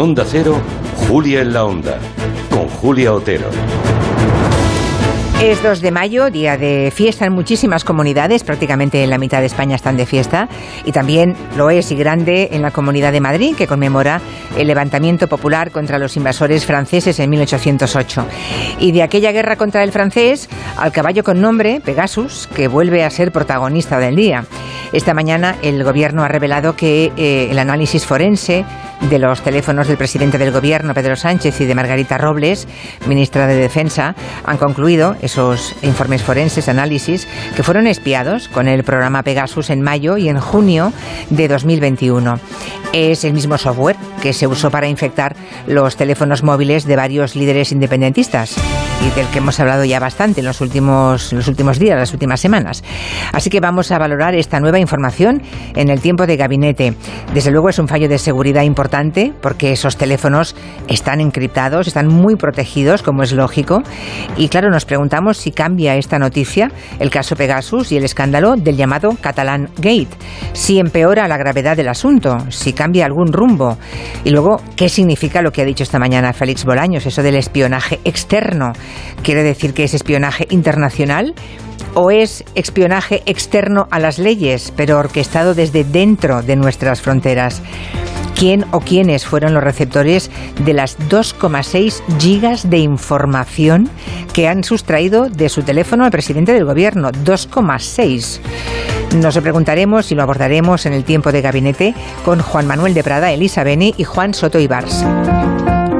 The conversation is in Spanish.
Onda Cero, Julia en la Onda, con Julia Otero. Es 2 de mayo, día de fiesta en muchísimas comunidades, prácticamente en la mitad de España están de fiesta, y también lo es y grande en la Comunidad de Madrid, que conmemora el levantamiento popular contra los invasores franceses en 1808. Y de aquella guerra contra el francés al caballo con nombre, Pegasus, que vuelve a ser protagonista del día. Esta mañana el Gobierno ha revelado que eh, el análisis forense de los teléfonos del presidente del Gobierno, Pedro Sánchez, y de Margarita Robles, ministra de Defensa, han concluido esos informes forenses, análisis, que fueron espiados con el programa Pegasus en mayo y en junio de 2021. Es el mismo software que se usó para infectar los teléfonos móviles de varios líderes independentistas y del que hemos hablado ya bastante en los últimos, los últimos días, las últimas semanas. Así que vamos a valorar esta nueva información en el tiempo de gabinete. Desde luego es un fallo de seguridad importante porque esos teléfonos están encriptados, están muy protegidos, como es lógico. Y claro, nos preguntamos si cambia esta noticia el caso Pegasus y el escándalo del llamado Catalan Gate. Si empeora la gravedad del asunto, si cambia algún rumbo. Y luego, ¿qué significa lo que ha dicho esta mañana Félix Bolaños, eso del espionaje externo? ¿Quiere decir que es espionaje internacional? ¿O es espionaje externo a las leyes, pero orquestado desde dentro de nuestras fronteras? quién o quiénes fueron los receptores de las 2,6 gigas de información que han sustraído de su teléfono al presidente del gobierno. 2,6. Nos lo preguntaremos y lo abordaremos en el tiempo de gabinete con Juan Manuel de Prada, Elisa Beni y Juan Soto Ibars.